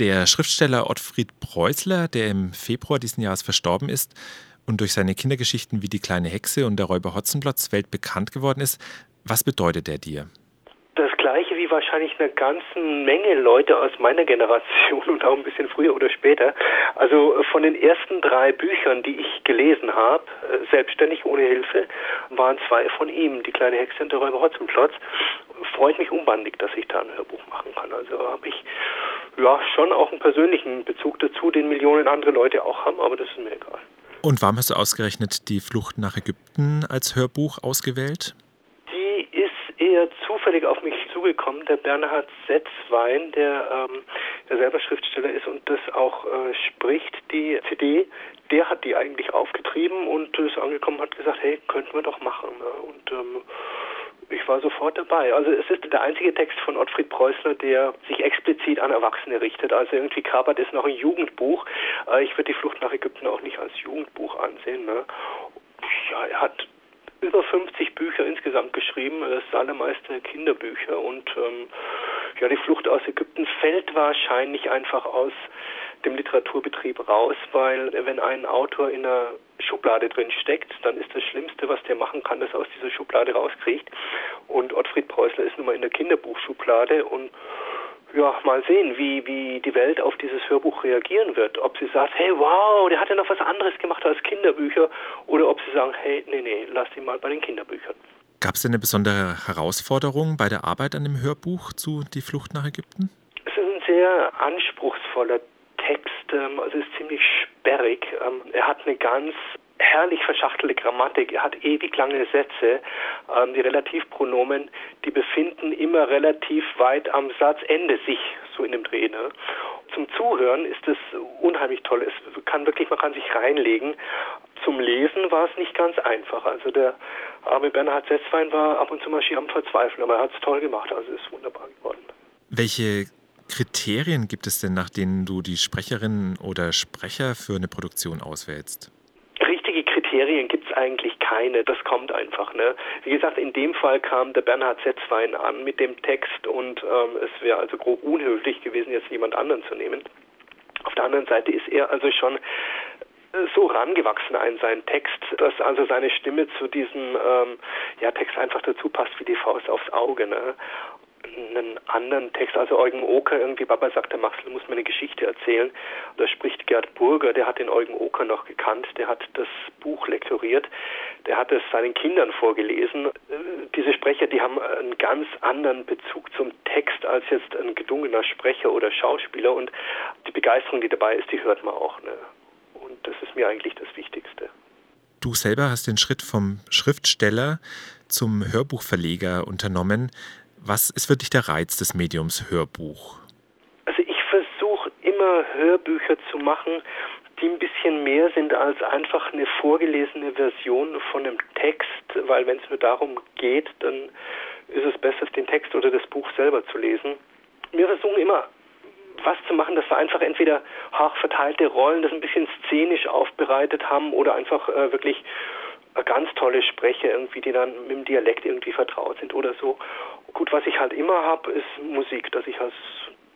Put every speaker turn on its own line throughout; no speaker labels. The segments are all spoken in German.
Der Schriftsteller Ottfried Preußler, der im Februar diesen Jahres verstorben ist und durch seine Kindergeschichten wie Die kleine Hexe und der Räuber Hotzenplotz weltbekannt geworden ist, was bedeutet er dir?
Das gleiche wie wahrscheinlich eine ganze Menge Leute aus meiner Generation und auch ein bisschen früher oder später. Also von den ersten drei Büchern, die ich gelesen habe, äh, selbstständig ohne Hilfe, waren zwei von ihm, Die kleine Hexe und der Räuber Hotzenplotz. Freut mich unbandig, dass ich da ein Hörbuch machen kann. Also habe ich ja schon auch einen persönlichen Bezug dazu, den Millionen andere Leute auch haben, aber das ist mir egal.
Und warum hast du ausgerechnet die Flucht nach Ägypten als Hörbuch ausgewählt?
Die ist eher zufällig auf mich zugekommen. Der Bernhard Setzwein, der, ähm, der selber Schriftsteller ist und das auch äh, spricht, die CD, der hat die eigentlich aufgetrieben und ist angekommen hat gesagt, hey, könnten wir doch machen. Ne? Und ähm, ich war sofort dabei. Also es ist der einzige Text von Ottfried Preußler, der sich explizit an Erwachsene richtet. Also irgendwie kapert ist noch ein Jugendbuch. Äh, ich würde die Flucht nach Ägypten auch nicht als Jugendbuch ansehen. Ne? Ja, er hat über 50 Bücher insgesamt geschrieben, das allermeiste Kinderbücher und ähm, ja, die Flucht aus Ägypten fällt wahrscheinlich einfach aus dem Literaturbetrieb raus, weil wenn ein Autor in einer Schublade drin steckt, dann ist das Schlimmste, was der machen kann, dass er aus dieser Schublade rauskriegt. Und Ottfried Preußler ist nun mal in der Kinderbuchschublade und ja, mal sehen, wie, wie die Welt auf dieses Hörbuch reagieren wird. Ob sie sagt, hey, wow, der hat ja noch was anderes gemacht als Kinderbücher, oder ob sie sagen, hey, nee, nee, lass ihn mal bei den Kinderbüchern.
Gab es denn eine besondere Herausforderung bei der Arbeit an dem Hörbuch zu Die Flucht nach Ägypten?
Es ist ein sehr anspruchsvoller Text, ähm, also ist ziemlich sperrig. Ähm, er hat eine ganz herrlich verschachtelte Grammatik. Er hat ewig lange Sätze. Ähm, die Relativpronomen, die befinden immer relativ weit am Satzende sich, so in dem Dreh. Ne? Zum Zuhören ist es unheimlich toll. Es kann wirklich, man kann sich reinlegen. Zum Lesen war es nicht ganz einfach. Also der arme Bernhard Setzwein war ab und zu mal schier am Verzweifeln, aber er hat es toll gemacht. Also es ist wunderbar geworden.
Welche Kriterien gibt es denn, nach denen du die Sprecherinnen oder Sprecher für eine Produktion auswählst?
Richtige Kriterien gibt es eigentlich keine, das kommt einfach. Ne? Wie gesagt, in dem Fall kam der Bernhard Setzwein an mit dem Text und ähm, es wäre also grob unhöflich gewesen, jetzt jemand anderen zu nehmen. Auf der anderen Seite ist er also schon äh, so rangewachsen an seinen Text, dass also seine Stimme zu diesem ähm, ja, Text einfach dazu passt wie die Faust aufs Auge. Ne? Einen anderen Text, also Eugen Oker, irgendwie Baba sagt, der Maxel muss mir eine Geschichte erzählen. Da spricht Gerd Burger, der hat den Eugen Oker noch gekannt, der hat das Buch lektoriert, der hat es seinen Kindern vorgelesen. Diese Sprecher, die haben einen ganz anderen Bezug zum Text als jetzt ein gedungener Sprecher oder Schauspieler und die Begeisterung, die dabei ist, die hört man auch. Ne? Und das ist mir eigentlich das Wichtigste.
Du selber hast den Schritt vom Schriftsteller zum Hörbuchverleger unternommen. Was ist für dich der Reiz des Mediums Hörbuch?
Also ich versuche immer Hörbücher zu machen, die ein bisschen mehr sind als einfach eine vorgelesene Version von einem Text, weil wenn es nur darum geht, dann ist es besser, den Text oder das Buch selber zu lesen. Wir versuchen immer was zu machen, dass wir einfach entweder hart verteilte Rollen, das ein bisschen szenisch aufbereitet haben oder einfach äh, wirklich ganz tolle Sprecher irgendwie, die dann mit dem Dialekt irgendwie vertraut sind oder so. Gut, was ich halt immer habe, ist Musik, dass ich als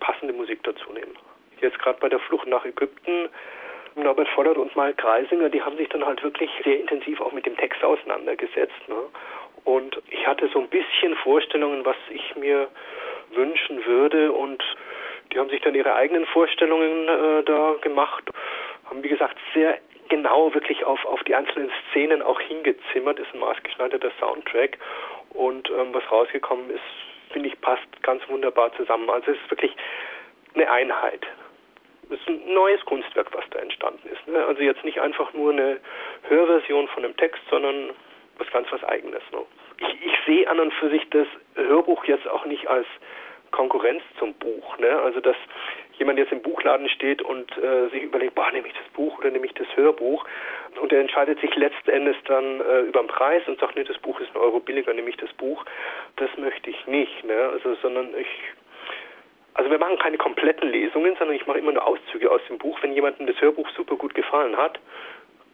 passende Musik dazu nehme. Jetzt gerade bei der Flucht nach Ägypten, Norbert Vollert und Mike Kreisinger, die haben sich dann halt wirklich sehr intensiv auch mit dem Text auseinandergesetzt. Ne? Und ich hatte so ein bisschen Vorstellungen, was ich mir wünschen würde und die haben sich dann ihre eigenen Vorstellungen äh, da gemacht, haben wie gesagt sehr genau wirklich auf, auf die einzelnen Szenen auch hingezimmert, ist ein maßgeschneiderter Soundtrack und ähm, was rausgekommen ist, finde ich, passt ganz wunderbar zusammen. Also es ist wirklich eine Einheit. Es ist ein neues Kunstwerk, was da entstanden ist. Ne? Also jetzt nicht einfach nur eine Hörversion von einem Text, sondern was ganz was Eigenes. Ne? Ich, ich sehe an und für sich das Hörbuch jetzt auch nicht als Konkurrenz zum Buch. Ne? Also dass jemand jetzt im Buchladen steht und äh, sich überlegt, boah, nehme ich das Buch oder nehme ich das Hörbuch und er entscheidet sich letzten Endes dann äh, über den Preis und sagt, nee, das Buch ist ein Euro billiger, nehme ich das Buch. Das möchte ich nicht, ne? Also, sondern ich also wir machen keine kompletten Lesungen, sondern ich mache immer nur Auszüge aus dem Buch. Wenn jemandem das Hörbuch super gut gefallen hat,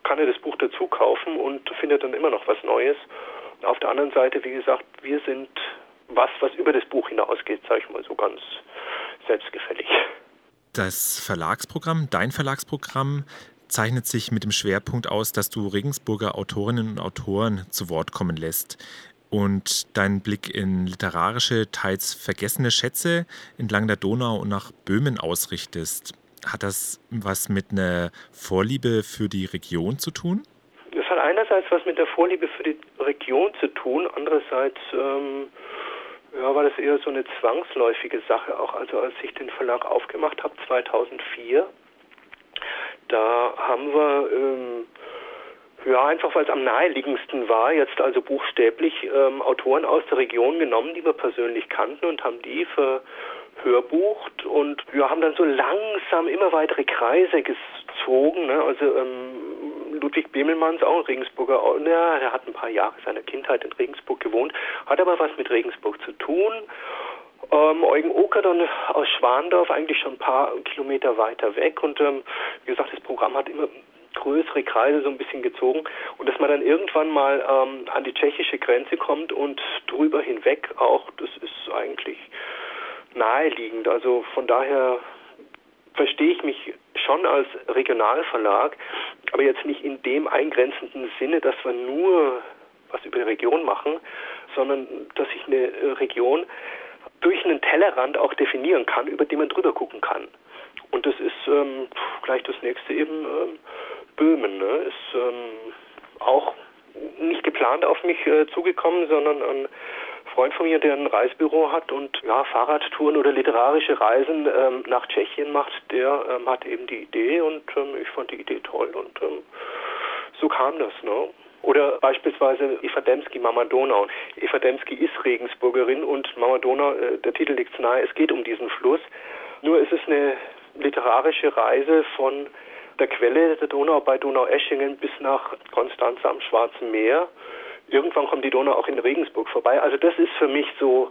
kann er das Buch dazu kaufen und findet dann immer noch was Neues. Auf der anderen Seite, wie gesagt, wir sind was, was über das Buch hinausgeht, sage ich mal so ganz selbstgefällig.
Das Verlagsprogramm, dein Verlagsprogramm, zeichnet sich mit dem Schwerpunkt aus, dass du Regensburger Autorinnen und Autoren zu Wort kommen lässt und deinen Blick in literarische, teils vergessene Schätze entlang der Donau und nach Böhmen ausrichtest. Hat das was mit einer Vorliebe für die Region zu tun?
Das hat einerseits was mit der Vorliebe für die Region zu tun, andererseits ähm, ja, war das eher so eine zwangsläufige Sache. Auch also als ich den Verlag aufgemacht habe 2004, da haben wir ähm, ja, einfach weil es am naheliegendsten war, jetzt also buchstäblich ähm, Autoren aus der Region genommen, die wir persönlich kannten und haben die verhörbucht und wir haben dann so langsam immer weitere Kreise gezogen. Ne? Also ähm, Ludwig Bemelmanns, auch ein Regensburger, ja, der hat ein paar Jahre seiner Kindheit in Regensburg gewohnt, hat aber was mit Regensburg zu tun. Ähm, Eugen dann aus Schwandorf, eigentlich schon ein paar Kilometer weiter weg. Und ähm, wie gesagt, das Programm hat immer größere Kreise so ein bisschen gezogen und dass man dann irgendwann mal ähm, an die tschechische Grenze kommt und drüber hinweg auch, das ist eigentlich naheliegend. Also von daher verstehe ich mich schon als Regionalverlag, aber jetzt nicht in dem eingrenzenden Sinne, dass wir nur was über die Region machen, sondern dass ich eine Region durch einen Tellerrand auch definieren kann, über den man drüber gucken kann. Und das ist ähm, gleich das nächste eben ähm, Böhmen. Ne? Ist ähm, auch nicht geplant auf mich äh, zugekommen, sondern ein Freund von mir, der ein Reisebüro hat und ja, Fahrradtouren oder literarische Reisen ähm, nach Tschechien macht, der ähm, hat eben die Idee und ähm, ich fand die Idee toll und ähm, so kam das. Ne? Oder beispielsweise Eva Demski, Mama Donau. Eva Demski ist Regensburgerin und Mama Donau, äh, der Titel liegt nahe, es geht um diesen Fluss. Nur ist es eine literarische Reise von der Quelle der Donau bei Donaueschingen bis nach Konstanz am Schwarzen Meer. Irgendwann kommt die Donau auch in Regensburg vorbei. Also das ist für mich so,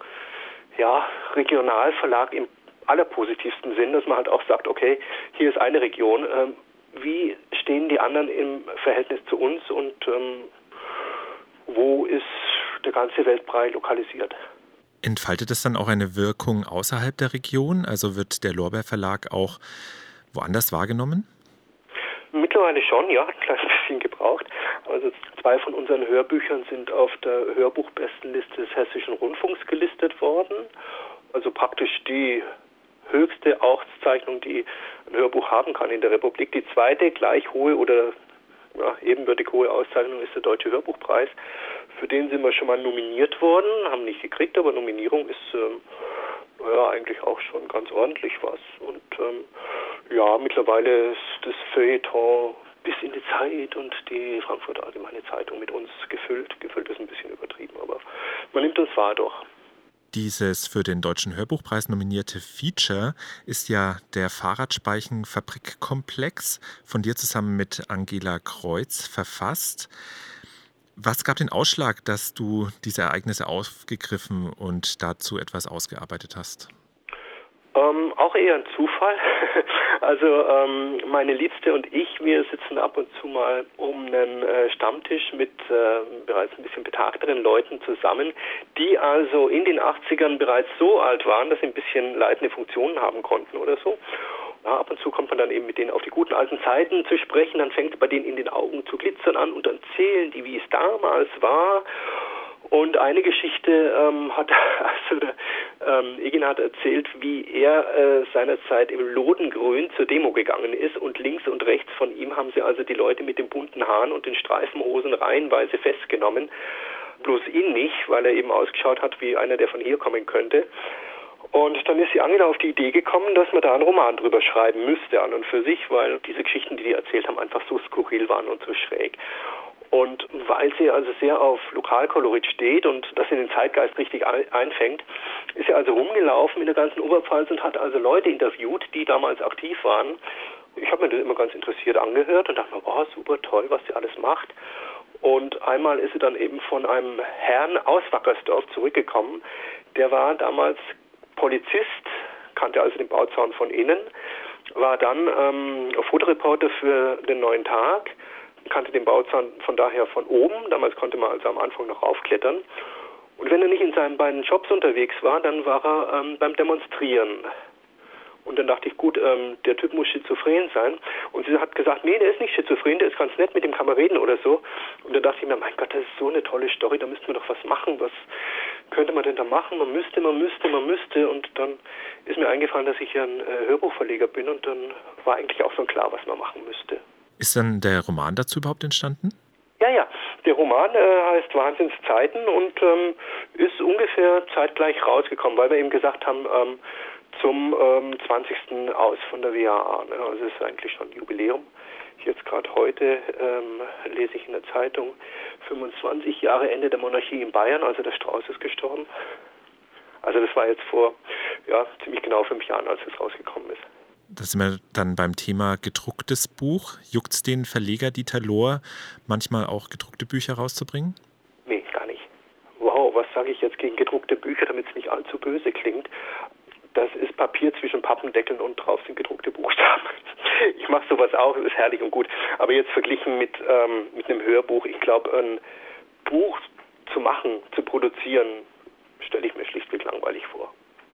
ja, Regionalverlag im allerpositivsten Sinn, dass man halt auch sagt, okay, hier ist eine Region. Ähm, wie stehen die anderen im Verhältnis zu uns und ähm, wo ist der ganze Weltbrei lokalisiert?
Entfaltet es dann auch eine Wirkung außerhalb der Region? Also wird der Lorbeer Verlag auch woanders wahrgenommen?
Mittlerweile schon, ja, ein kleines bisschen gebraucht. Also zwei von unseren Hörbüchern sind auf der Hörbuchbestenliste des Hessischen Rundfunks gelistet worden. Also praktisch die höchste Auszeichnung, die ein Hörbuch haben kann in der Republik. Die zweite gleich hohe oder ja, ebenbürtig hohe Auszeichnung ist der Deutsche Hörbuchpreis. Für den sind wir schon mal nominiert worden, haben nicht gekriegt, aber Nominierung ist ähm, ja, eigentlich auch schon ganz ordentlich was. Und ähm, ja, mittlerweile ist das Feuilleton bis in die Zeit und die Frankfurter Allgemeine Zeitung mit uns gefüllt. Gefüllt ist ein bisschen übertrieben, aber man nimmt uns wahr doch.
Dieses für den Deutschen Hörbuchpreis nominierte Feature ist ja der Fahrradspeichen-Fabrikkomplex, von dir zusammen mit Angela Kreuz verfasst. Was gab den Ausschlag, dass du diese Ereignisse aufgegriffen und dazu etwas ausgearbeitet hast?
Ähm, auch eher ein Zufall. also ähm, meine Liebste und ich, wir sitzen ab und zu mal um einen äh, Stammtisch mit äh, bereits ein bisschen betagteren Leuten zusammen, die also in den 80ern bereits so alt waren, dass sie ein bisschen leitende Funktionen haben konnten oder so. Ja, ab und zu kommt man dann eben mit denen auf die guten alten Zeiten zu sprechen, dann fängt es bei denen in den Augen zu glitzern an und dann zählen die, wie es damals war. Und eine Geschichte ähm, hat also der, ähm, Egin hat erzählt, wie er äh, seinerzeit im Lodengrün zur Demo gegangen ist und links und rechts von ihm haben sie also die Leute mit den bunten Haaren und den Streifenhosen reihenweise festgenommen. Bloß ihn nicht, weil er eben ausgeschaut hat wie einer, der von hier kommen könnte. Und dann ist die Angela auf die Idee gekommen, dass man da einen Roman drüber schreiben müsste an und für sich, weil diese Geschichten, die die erzählt haben, einfach so skurril waren und so schräg. Und weil sie also sehr auf Lokalkolorit steht und das in den Zeitgeist richtig einfängt, ist sie also rumgelaufen in der ganzen Oberpfalz und hat also Leute interviewt, die damals aktiv waren. Ich habe mir das immer ganz interessiert angehört und dachte mir, oh, super toll, was sie alles macht. Und einmal ist sie dann eben von einem Herrn aus Wackersdorf zurückgekommen. Der war damals Polizist, kannte also den Bauzaun von innen, war dann ähm, Fotoreporter für den Neuen Tag, kannte den Bauzaun von daher von oben. Damals konnte man also am Anfang noch raufklettern. Und wenn er nicht in seinen beiden Jobs unterwegs war, dann war er ähm, beim Demonstrieren. Und dann dachte ich, gut, ähm, der Typ muss schizophren sein. Und sie hat gesagt, nee, der ist nicht schizophren, der ist ganz nett, mit dem kann man reden oder so. Und dann dachte ich mir, mein Gott, das ist so eine tolle Story, da müssten wir doch was machen. Was könnte man denn da machen? Man müsste, man müsste, man müsste. Und dann ist mir eingefallen, dass ich ja ein äh, Hörbuchverleger bin und dann war eigentlich auch schon klar, was man machen müsste.
Ist dann der Roman dazu überhaupt entstanden?
Ja, ja. Der Roman äh, heißt Wahnsinnszeiten und ähm, ist ungefähr zeitgleich rausgekommen, weil wir eben gesagt haben, ähm, zum ähm, 20. aus von der WAA. Ne? Also es ist eigentlich schon ein Jubiläum. Jetzt gerade heute ähm, lese ich in der Zeitung 25 Jahre Ende der Monarchie in Bayern, also der Strauß ist gestorben. Also das war jetzt vor ja, ziemlich genau fünf Jahren, als es rausgekommen ist.
Da sind wir dann beim Thema gedrucktes Buch. Juckt es den Verleger Dieter Lohr, manchmal auch gedruckte Bücher rauszubringen?
Nee, gar nicht. Wow, was sage ich jetzt gegen gedruckte Bücher, damit es nicht allzu böse klingt? Das ist Papier zwischen Pappendeckeln und drauf sind gedruckte Buchstaben. Ich mache sowas auch, das ist herrlich und gut. Aber jetzt verglichen mit, ähm, mit einem Hörbuch, ich glaube, ein Buch zu machen, zu produzieren, stelle ich mir schlichtweg langweilig vor.